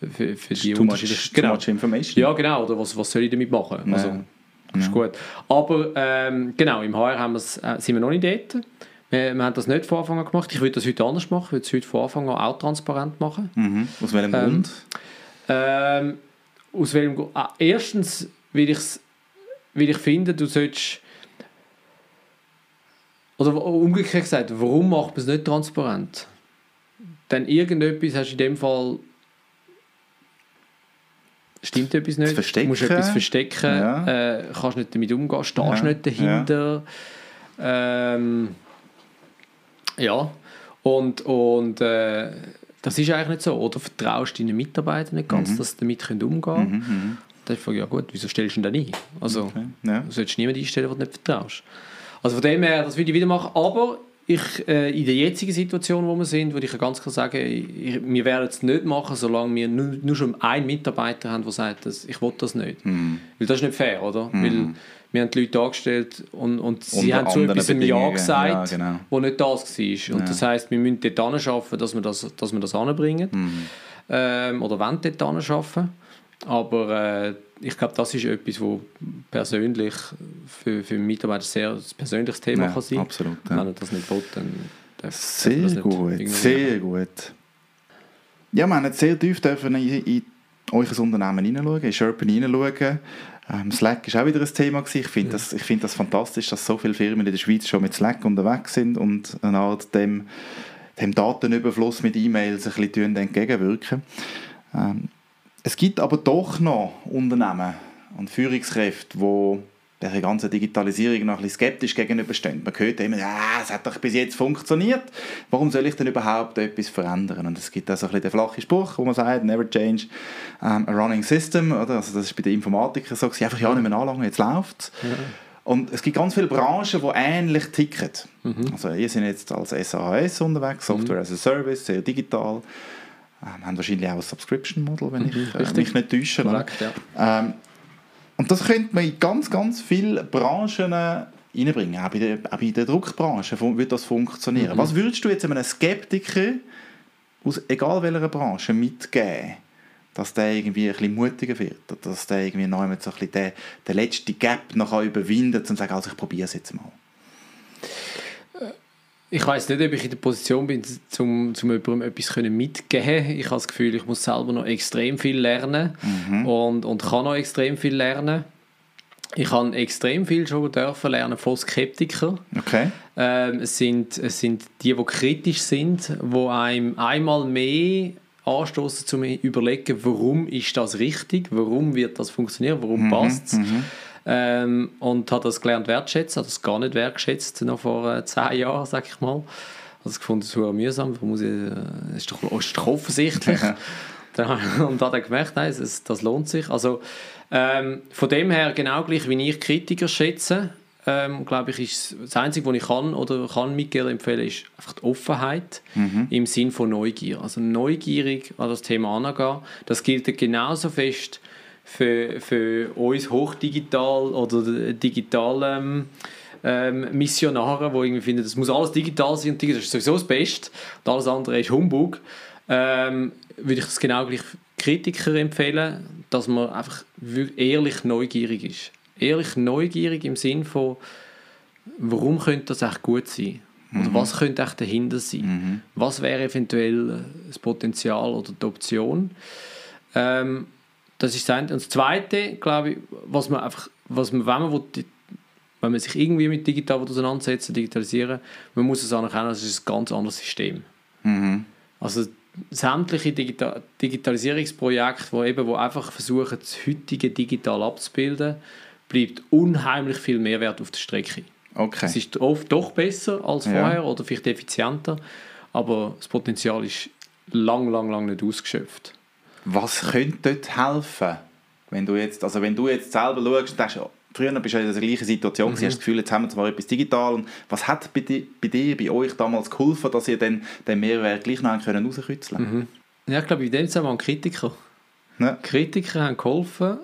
für, für die
Too much,
unterschiedlichen-
too much information.
ja, genau. Oder was, was soll ich damit machen? Also,
Ja.
ist gut. Aber ähm, genau, im HR haben äh, sind wir noch nicht dort. Wir, wir haben das nicht von Anfang an gemacht. Ich würde das heute anders machen. Ich würde es heute von Anfang an auch transparent machen.
Mhm. Aus welchem
Ähm,
Grund?
Ähm, aus welchem Grund? Ah, erstens, weil, ich's, weil ich finde, du solltest. Oder umgekehrt gesagt, warum macht man es nicht transparent? Denn irgendetwas hast du in dem Fall. Stimmt etwas nicht?
verstecken.
Du musst etwas verstecken,
Ja.
äh, kannst nicht damit umgehen, stehst
Ja,
nicht dahinter. Ähm, ja, und, und äh, das ist eigentlich nicht so. Oder vertraust deinen Mitarbeitern nicht ganz, dass sie damit können umgehen können?
Mhm.
Dann Frage, ja gut, wieso stellst du ihn dann ein? Also,
Okay. Ja.
du solltest niemanden einstellen, den du nicht vertraust. Also von dem her, das würde ich wieder machen. Aber ich, äh, in der jetzigen Situation, wo wir sind, würde ich ganz klar sagen, ich, wir werden es nicht machen, solange wir nur, nur schon einen Mitarbeiter haben, der sagt, dass, ich will das nicht.
Mhm.
Weil das ist nicht fair, oder? Weil wir haben die Leute angestellt und, und sie
Unter
haben zu etwas im Ja gesagt,
Ja, genau.
wo nicht das war. Und das heisst, wir müssen dort anschaffen, dass wir das, dass wir das anbringen.
Mhm.
Ähm, oder wollen dort anschaffen. Aber äh, ich glaube, das ist etwas, wo persönlich für, für Mitarbeiter sehr ein persönliches Thema
Ja,
kann sein
absolut,
Wenn
ja.
er das nicht will, dann darf,
Sehr
das nicht
gut, sehr gut. Ja, wir haben jetzt sehr tief dürfen in, in euer Unternehmen hineinschauen, in Sherpen hineinschauen. Ähm, Slack war auch wieder ein Thema. Gewesen. Ich finde das, ich find das fantastisch, dass so viele Firmen in der Schweiz schon mit Slack unterwegs sind und eine Art dem, dem Datenüberfluss mit E-Mails ein bisschen entgegenwirken. Ähm, es gibt aber doch noch Unternehmen und Führungskräfte, die der ganzen Digitalisierung noch ein bisschen skeptisch gegenüberstehen. Man hört immer, ja, es hat doch bis jetzt funktioniert, warum soll ich denn überhaupt etwas verändern? Und es gibt auch so ein bisschen den flachen Spruch, wo man sagt, never change um, a running system, oder? Also das ist bei den Informatikern so, gewesen, einfach ja nicht mehr anlangen, jetzt läuft Und es gibt ganz viele Branchen, die ähnlich ticken. Also ihr seid jetzt als SAS unterwegs, Software as a Service, sehr digital. Ähm, haben wahrscheinlich auch ein Subscription-Model, wenn ich <laughs> äh, mich nicht täusche.
Korrekt, ja.
Ähm, und das könnte man in ganz, ganz viele Branchen äh, reinbringen. Auch bei der, auch bei der Druckbranche wird das funktionieren. Was würdest du jetzt einem Skeptiker aus egal welcher Branche mitgeben, dass der irgendwie ein bisschen mutiger wird? Dass der irgendwie noch einmal so ein bisschen den, den letzten Gap noch überwinden kann, um zu sagen, also ich probiere es jetzt mal.
Ich weiß nicht, ob ich in der Position bin, um, um jemandem etwas können mitgeben Ich habe das Gefühl, ich muss selber noch extrem viel lernen und, und kann noch extrem viel lernen. Ich habe extrem viel schon dürfen lernen von Skeptikern.
Okay?
Ähm, es, sind, es sind die, die kritisch sind, die einem einmal mehr anstoßen zu überlegen, warum ist das richtig, warum wird das funktionieren, warum passt es. Ähm, und habe das gelernt wertschätzen, habe das gar nicht wertschätzt noch vor äh, zehn Jahren, sag ich mal. Also ich fand es sehr mühsam, warum muss ich, äh, das ist doch, ist doch offensichtlich. <laughs> Und hat dann gemerkt, nein, es, das lohnt sich. Also ähm, von dem her genau gleich, wie ich Kritiker schätze, ähm, glaube ich, ist das Einzige, was ich kann oder kann Mitgliedern empfehlen, ist einfach die Offenheit im Sinn von Neugier. Also neugierig an das Thema angehen. Das gilt genauso fest für, für uns hochdigital oder digital ähm, ähm, Missionare, die irgendwie finden, das muss alles digital sein und digital ist sowieso das Beste und alles andere ist Humbug, ähm, würde ich es genau gleich Kritiker empfehlen, dass man einfach ehrlich neugierig ist. Ehrlich neugierig im Sinn von, warum könnte das echt gut sein? Oder was könnte echt dahinter sein? Was wäre eventuell das Potenzial oder die Option? Ähm, das ist das eine. Und das Zweite, glaube ich, was man einfach, was man, wenn man will, wenn man sich irgendwie mit digital will auseinandersetzen, digitalisieren, man muss es anerkennen, das ist ein ganz anderes System. Also sämtliche Digita Digitalisierungsprojekte, wo eben wo einfach versuchen, das heutige digital abzubilden, bleibt unheimlich viel Mehrwert auf der Strecke.
Okay.
Es ist oft doch besser als
Ja.
vorher oder vielleicht effizienter, aber das Potenzial ist lang, lang, lang nicht ausgeschöpft.
Was könnte dort helfen? Wenn du jetzt, also wenn du jetzt selber schaust, denkst, oh, früher bist du in der gleichen Situation, mhm. hast das Gefühl, jetzt haben wir zwar etwas digital. Und was hat bei, di, bei dir, bei euch damals geholfen, dass ihr dann den Mehrwert gleich noch können rauskitzeln
Mhm. Ja, ich glaube, in dem Zusammenhang Kritiker.
Ja.
Kritiker haben geholfen,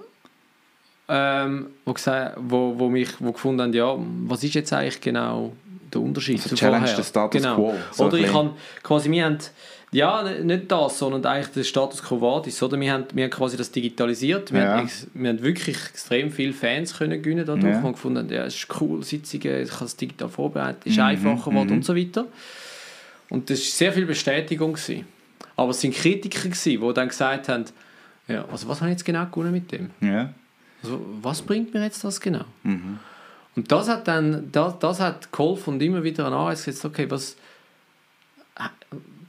ähm, wo, gesagt, wo, wo mich wo gefunden haben, ja, was ist jetzt eigentlich genau der Unterschied
Also
zu
challenge
vorher?
den Status
genau.
quo, so
Oder ich habe quasi, wir haben, Ja, nicht das, sondern eigentlich der Status quo vadis, oder? Wir haben, wir haben quasi das digitalisiert, wir,
Ja.
haben, wir haben wirklich extrem viele Fans können gewinnen dadurch,
Ja.
und gefunden ja, es ist cool, Sitzungen, ich kann es digital vorbereiten,
Mhm,
ist einfacher geworden und so weiter. Und das war sehr viel Bestätigung. Gewesen. Aber es sind Kritiker, gewesen, die dann gesagt haben, ja, also was habe ich jetzt genau gewonnen mit dem?
Ja.
Also, was bringt mir jetzt das genau?
Mhm.
Und das hat dann, das, das hat geholfen und immer wieder an Anreiz gesetzt, okay, was,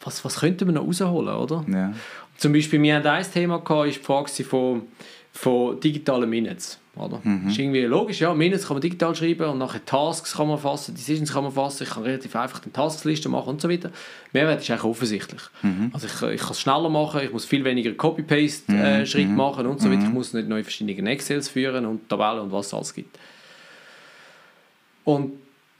was, was könnten wir noch rausholen, oder?
Ja.
Zum Beispiel, wir hatten ein Thema, gehabt, ist die Frage von, von digitalen Minutes. Oder?
Mhm.
ist irgendwie logisch, ja, Minutes kann man digital schreiben und nachher Tasks kann man fassen, Decisions kann man fassen, ich kann relativ einfach eine Taskliste machen und so weiter. Mehrwert ist eigentlich offensichtlich.
Mhm.
Also ich, ich kann es schneller machen, ich muss viel weniger Copy-Paste-Schritte machen und so weiter. Ich muss nicht neue verschiedene Excels führen und Tabellen und was es alles gibt. Und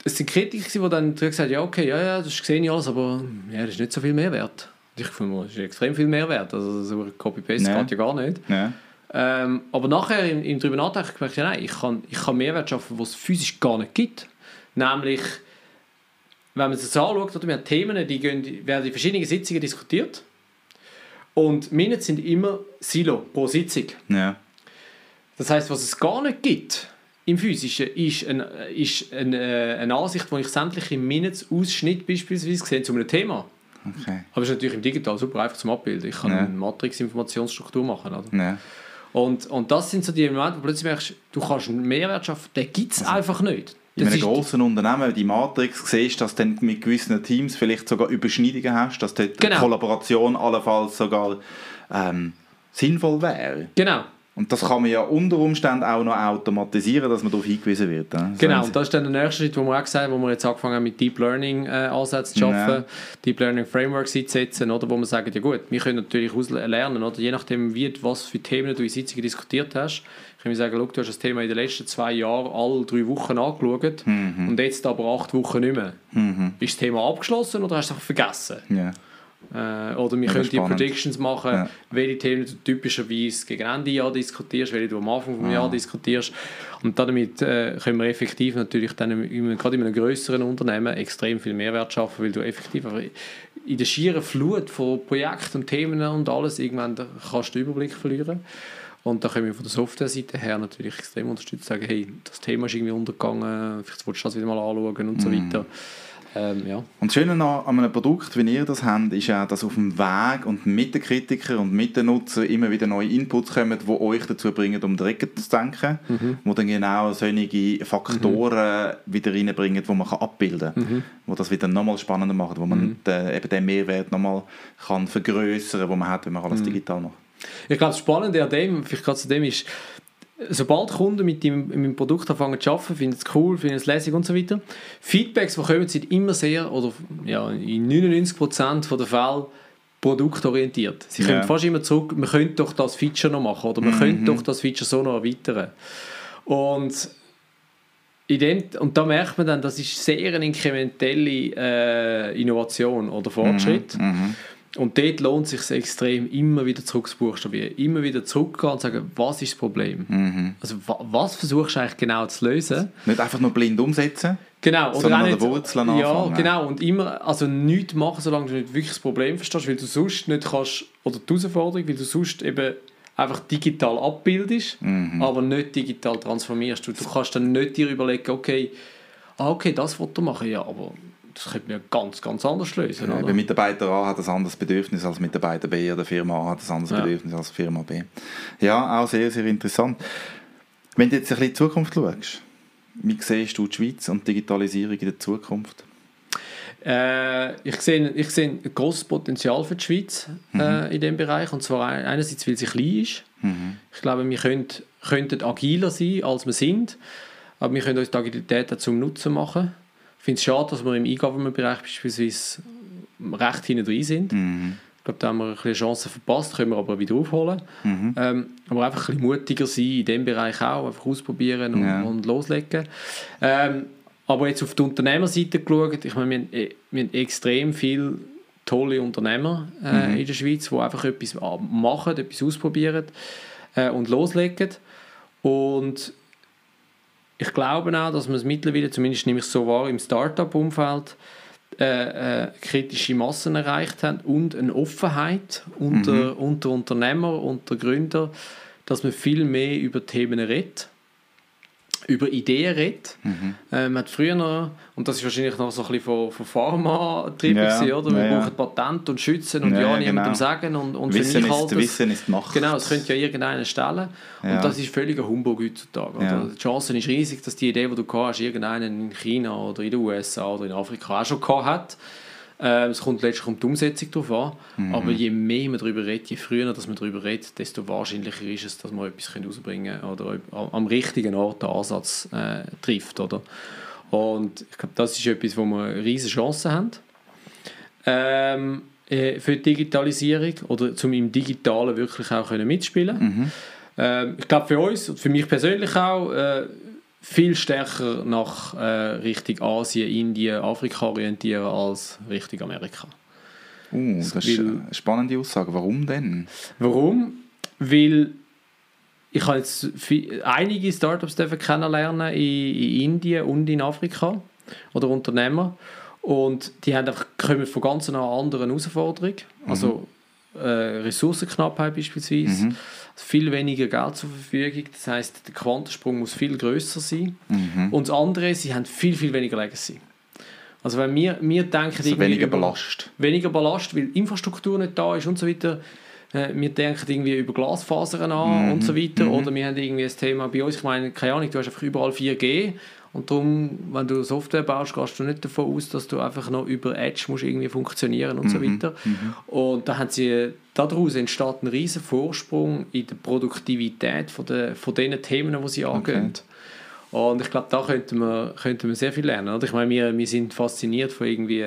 es sind Kritiker, die dann gesagt haben, ja okay, ja, ja, das sehe ich alles, aber ja, das ist nicht so viel Mehrwert. Ich finde, das ist extrem viel Mehrwert. Also so ein Copy-Paste geht ja gar nicht.
Ja.
Ähm, aber nachher im, im drüber nachdenken habe ich gemerkt, ja, nein, ich kann, ich kann Mehrwert schaffen, was es physisch gar nicht gibt. Nämlich, wenn man sich das anschaut, oder, wir haben Themen, die gehen, werden in verschiedenen Sitzungen diskutiert. Und Minuten sind immer Silo pro Sitzung.
Ja.
Das heißt, was es gar nicht gibt im Physischen, ist, ein, ist ein, äh, eine Ansicht, wo ich sämtliche Minutes-Ausschnitt beispielsweise sehe zu einem Thema.
Okay.
Aber es ist natürlich im Digital super einfach zum Abbilden. Ich kann
Ja.
eine Matrix-Informationsstruktur machen. Oder?
Ja.
Und, und das sind so die Momente, wo plötzlich merkst, du kannst einen Mehrwert schaffen, den gibt es einfach nicht.
In
Das
einem
ist-
grossen Unternehmen, die Matrix, siehst dass du dann mit gewissen Teams vielleicht sogar Überschneidungen hast, dass dort
Genau.
Kollaboration allenfalls sogar ähm, sinnvoll wäre.
Genau,
Und das kann man ja unter Umständen auch noch automatisieren, dass man darauf hingewiesen wird. ja. Also
genau. Und das ist dann der nächste Schritt, wo wir auch gesagt haben, wo wir jetzt angefangen haben mit Deep Learning äh, Ansätzen zu
Ja.
schaffen, Deep Learning Frameworks einzusetzen, oder, wo wir sagen, ja gut, wir können natürlich auslernen, oder je nachdem, wie, was für Themen du in Sitzungen diskutiert hast, können wir sagen, schau, du hast das Thema in den letzten zwei Jahren alle drei Wochen angeschaut
Mhm.
und jetzt aber acht Wochen nicht mehr. Ist das Thema abgeschlossen oder hast du es einfach vergessen?
Ja.
Äh, oder wir
Ja,
können die. Predictions machen,
Ja.
welche Themen du typischerweise gegen Ende Jahr diskutierst, welche du am Anfang des Jahres diskutierst. Und damit äh, können wir effektiv natürlich dann im- gerade in einem größeren Unternehmen extrem viel Mehrwert schaffen, weil du effektiv in der schieren Flut von Projekten und Themen und alles irgendwann da kannst du den Überblick verlieren. Und da können wir von der Software-Seite her natürlich extrem unterstützen, sagen, hey, das Thema ist irgendwie untergegangen, vielleicht willst du das wieder mal anschauen und so weiter. Ähm, ja.
Und das Schöne an an einem Produkt, wie ihr das habt, ist auch, dass auf dem Weg und mit den Kritikern und mit den Nutzern immer wieder neue Inputs kommen, die euch dazu bringen, um die Ecke zu denken,
Mhm.
wo dann genau solche Faktoren wieder reinbringen, die man kann abbilden kann, wo das wieder nochmal spannender macht, wo man
Mhm.
den, eben den Mehrwert nochmal kann vergrößern, den man hat, wenn man
Mhm.
alles digital macht.
Ich glaube, das Spannende an dem, vielleicht gerade zu dem ist, sobald Kunden mit dem, mit dem Produkt anfangen zu arbeiten, finden es cool, finden es lässig und so weiter, Feedbacks, die kommen, sind immer sehr, oder ja, in 99% der Fälle produktorientiert. Sie kommen
Ja.
fast immer zurück, man könnte doch das Feature noch machen oder man könnte doch das Feature so noch erweitern. Und in dem, und da merkt man dann, das ist sehr eine inkrementelle äh, Innovation oder Fortschritt. Und dort lohnt es sich extrem, immer wieder zurückzubuchstabieren. Immer wieder zurückgehen und sagen, was ist das Problem? Also wa was versuchst du eigentlich genau zu lösen?
Nicht einfach nur blind umsetzen,
Genau, oder
Sondern an
nicht,
den Wurzeln
Ja,
anfangen.
genau. Und immer, also nichts machen, solange du nicht wirklich das Problem verstehst, weil du sonst nicht kannst, oder die Herausforderung, weil du sonst eben einfach digital abbildest,
Mhm.
aber nicht digital transformierst. Du, du kannst dann nicht dir überlegen, okay, ah, okay, das Foto machen, ja, aber das könnte man ganz, ganz anders lösen.
Ja,
oder?
weil Mitarbeiter A hat ein anderes Bedürfnis als Mitarbeiter B oder Firma A hat ein anderes
Ja.
Bedürfnis als Firma B. Ja, auch sehr, sehr interessant. Wenn du jetzt ein bisschen in die Zukunft schaust, wie siehst du die Schweiz und die Digitalisierung in der Zukunft?
Äh, ich, sehe, ich sehe ein grosses Potenzial für die Schweiz äh, in diesem Bereich. Und zwar ein- einerseits, weil sie klein ist. Ich glaube, wir können, könnten agiler sein, als wir sind. Aber wir können uns die Agilität zum Nutzen machen. Ich finde es schade, dass wir im E-Government-Bereich beispielsweise recht hinten drin sind. Ich glaube, da haben wir ein bisschen Chancen verpasst, können wir aber wieder aufholen. Ähm, aber einfach ein bisschen mutiger sein, in dem Bereich auch, einfach ausprobieren und,
Ja.
und loslegen. Ähm, aber jetzt auf die Unternehmerseite geschaut, ich meine, wir haben, eh- wir haben extrem viele tolle Unternehmer äh, in der Schweiz, die einfach etwas machen, etwas ausprobieren äh, und loslegen. Und ich glaube auch, dass man es mittlerweile, zumindest nehme ich es so wahr, im Startup-Umfeld äh, äh, kritische Massen erreicht haben und eine Offenheit unter, mhm. unter Unternehmer, unter Gründer, dass man viel mehr über Themen redet über Ideen redet. Mhm. Äh, man hat früher noch, und das ist wahrscheinlich noch so ein bisschen von, von Pharma getrieben, ja, oder? Wir ja, brauchen Patent und schützen und ja, ja niemandem genau. sagen und, und
Wissen mich halt, Wissen ist Macht.
Genau, es könnte ja irgendeiner stellen und das ist völliger Humbug heutzutage. Oder? Die Chance ist riesig, dass die Idee, die du hast, irgendeinen in China oder in den USA oder in Afrika auch schon gehabt hat äh, es kommt letztlich um die Umsetzung darauf an. Mhm. Aber je mehr man darüber redet, je früher dass man darüber redet, desto wahrscheinlicher ist es, dass man etwas rausbringen kann oder am richtigen Ort den Ansatz äh, trifft. Oder? Und ich glaube, das ist etwas, wo wir eine riesige Chance haben. Ähm, äh, für die Digitalisierung oder zum im Digitalen wirklich auch können mitspielen mhm. ähm, Ich glaube für uns und für mich persönlich auch äh, viel stärker nach äh, Richtung Asien, Indien, Afrika orientieren als Richtung Amerika.
Uh, das ist eine spannende Aussage. Warum denn?
Warum? Weil ich habe jetzt einige Startups kennenlernen in, in Indien und in Afrika oder Unternehmer und die haben einfach, kommen von ganz einer anderen Herausforderung. Also mhm. äh, Ressourcenknappheit beispielsweise. Mhm viel weniger Geld zur Verfügung. Das heißt, der Quantensprung muss viel größer sein. Mhm. Und das andere, sie haben viel, viel weniger Legacy. Also wenn wir, wir denken...
Also weniger über, Ballast.
Weniger Ballast, weil Infrastruktur nicht da ist und so weiter. Äh, wir denken irgendwie über Glasfasern an mhm. und so weiter. Mhm. Oder wir haben irgendwie das Thema bei uns, ich meine, keine Ahnung, du hast einfach überall 4G und darum, wenn du Software baust, gehst du nicht davon aus, dass du einfach noch über Edge musst irgendwie funktionieren und mhm. so weiter. Mhm. Und da haben sie, daraus entsteht ein riesen Vorsprung in der Produktivität von, der, von den Themen, die sie angehen. Okay. Und ich glaube, da könnten wir, könnten wir sehr viel lernen. Oder? Ich meine, wir, wir sind fasziniert von irgendwie,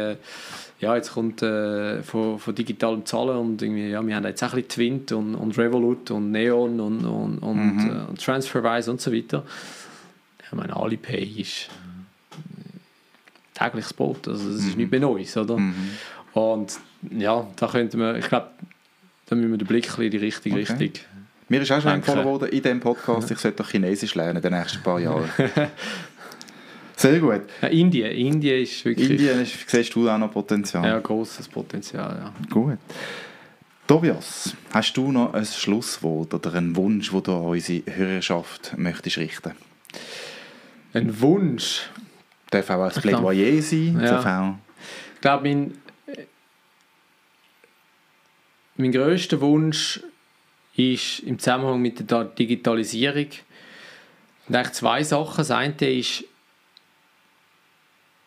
ja, jetzt kommt äh, von, von digitalen Zahlen und irgendwie, ja, wir haben jetzt auch ein bisschen Twint und, und Revolut und Neon und, und, und, mhm. äh, und Transferwise und so weiter. Ich meine, Alipay ist tägliches Brot, also das ist mhm. nicht mehr Neues, oder? Mhm. Und ja, da könnte man, ich glaube, da müssen wir den Blick in die richtige okay. Richtung
Mir ist auch schon empfohlen worden in diesem Podcast, ich sollte doch Chinesisch lernen in den nächsten paar Jahren. <laughs> Sehr gut.
Ja, Indien. Indien ist wirklich...
Indien ist, siehst du auch noch Potenzial.
Ja, großes Potenzial, ja.
Gut. Tobias, hast du noch ein Schlusswort oder einen Wunsch, den du an unsere Hörerschaft möchtest richten
ein Wunsch.
Darf auch ein Plädoyer sein.
Ja. Ich glaube, mein, mein grösster Wunsch ist im Zusammenhang mit der Digitalisierung eigentlich zwei Sachen. Das eine ist,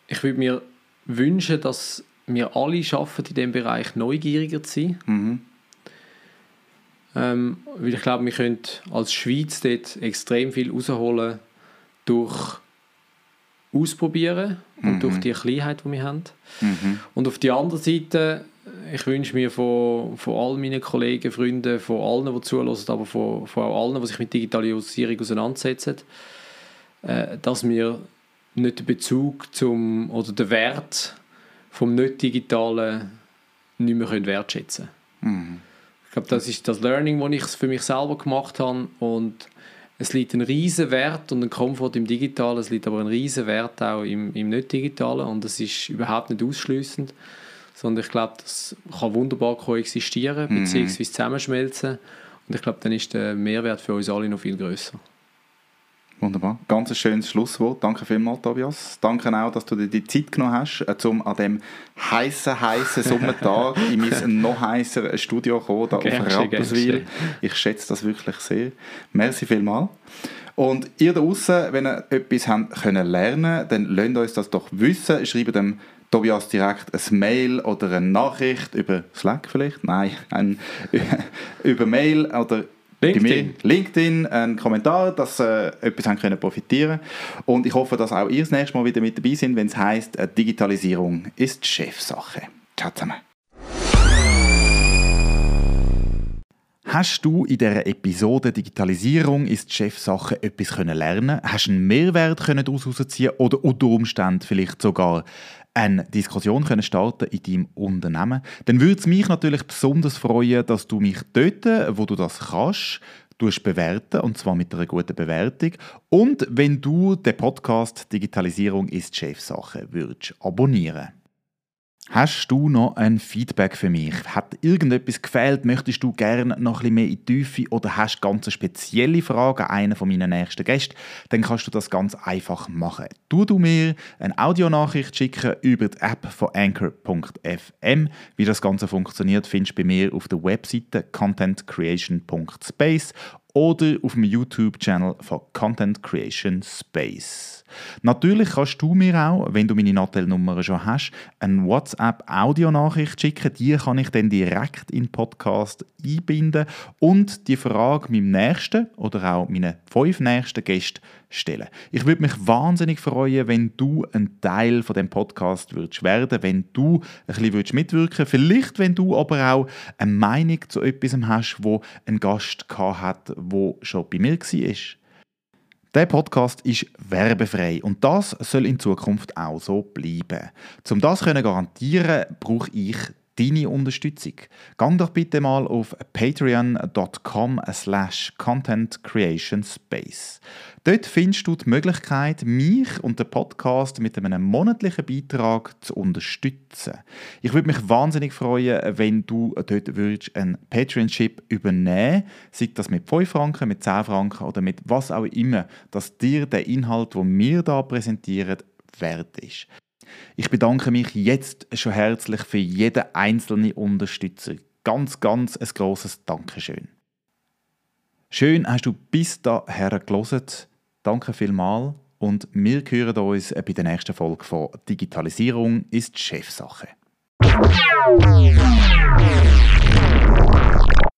ich würde mir wünschen, dass wir alle schaffen, in diesem Bereich neugieriger zu sein. Mhm. Ähm, weil ich glaube, wir können als Schweiz dort extrem viel rausholen durch Ausprobieren und mhm. durch die Kleinheit, die wir haben. Mhm. Und auf der anderen Seite, ich wünsche mir von, von all meinen Kollegen, Freunden, von allen, die zuhören, aber von, von allen, die sich mit Digitalisierung auseinandersetzen, äh, dass wir nicht den Bezug zum, oder den Wert vom Nicht-Digitalen nicht mehr wertschätzen können. Mhm. Ich glaube, das ist das Learning, das ich für mich selber gemacht habe und es liegt ein riesen Wert und ein Komfort im Digitalen, es liegt aber ein riesen Wert auch im, im Nicht-Digitalen und das ist überhaupt nicht ausschließend, sondern ich glaube, das kann wunderbar koexistieren mhm. bzw. zusammenschmelzen und ich glaube, dann ist der Mehrwert für uns alle noch viel größer.
Wunderbar. Ganz ein schönes Schlusswort. Danke vielmals, Tobias. Danke auch, dass du dir die Zeit genommen hast, äh, um an dem heißen, heißen Sommertag in mein <laughs> noch heißer Studio zu kommen, da auf Rapperswil. Ich schätze das wirklich sehr. Merci vielmals. Und ihr da draußen, wenn ihr etwas habt können lernen dann lasst uns das doch wissen. Schreibt dem Tobias direkt ein Mail oder eine Nachricht über Slack vielleicht? Nein, <laughs> ein, über Mail oder LinkedIn. LinkedIn einen Kommentar, dass äh, etwas haben können profitieren Und ich hoffe, dass auch ihr das nächste Mal wieder mit dabei sind, wenn es heisst, äh, Digitalisierung ist Chefsache. Ciao zusammen. Hast du in dieser Episode Digitalisierung ist Chefsache etwas können lernen? Hast du einen Mehrwert können daraus herausziehen oder unter Umständen vielleicht sogar eine Diskussion können starten in deinem Unternehmen, dann würde es mich natürlich besonders freuen, dass du mich dort, wo du das kannst, bewerten und zwar mit einer guten Bewertung. Und wenn du den Podcast Digitalisierung ist Chefsache würdest abonnieren Hast du noch ein Feedback für mich? Hat irgendetwas gefehlt? Möchtest du gerne noch ein bisschen mehr in die Tiefe oder hast ganz spezielle Fragen an einen von meinen nächsten Gästen? Dann kannst du das ganz einfach machen. Du du mir eine Audionachricht schicken über die App von Anchor.fm. Wie das Ganze funktioniert, findest du bei mir auf der Webseite contentcreation.space oder auf dem YouTube-Channel von Content Creation Space. Natürlich kannst du mir auch, wenn du meine Nattel-Nummer schon hast, eine WhatsApp-Audionachricht schicken. Die kann ich dann direkt in den Podcast einbinden und die Frage meinem nächsten oder auch meinen fünf nächsten Gästen stellen. Ich würde mich wahnsinnig freuen, wenn du ein Teil von dem Podcast würdest werden, wenn du ein bisschen würdest mitwirken, vielleicht wenn du aber auch eine Meinung zu etwas hast, wo ein Gast hat, wo schon bei mir war. Der Podcast ist werbefrei und das soll in Zukunft auch so bleiben. Um das zu garantieren, brauche ich deine Unterstützung. Gang doch bitte mal auf patreon.com slash contentcreationspace. Dort findest du die Möglichkeit, mich und den Podcast mit einem monatlichen Beitrag zu unterstützen. Ich würde mich wahnsinnig freuen, wenn du dort würdest einen Patreon-Ship übernehmen sei das mit 5 Franken, mit 10 Franken oder mit was auch immer, dass dir der Inhalt, den wir hier präsentieren, wert ist. Ich bedanke mich jetzt schon herzlich für jeden einzelnen Unterstützer. Ganz, ganz ein grosses Dankeschön. Schön hast du bis daher gelesen. Danke vielmals und wir hören uns bei der nächsten Folge von Digitalisierung ist Chefsache.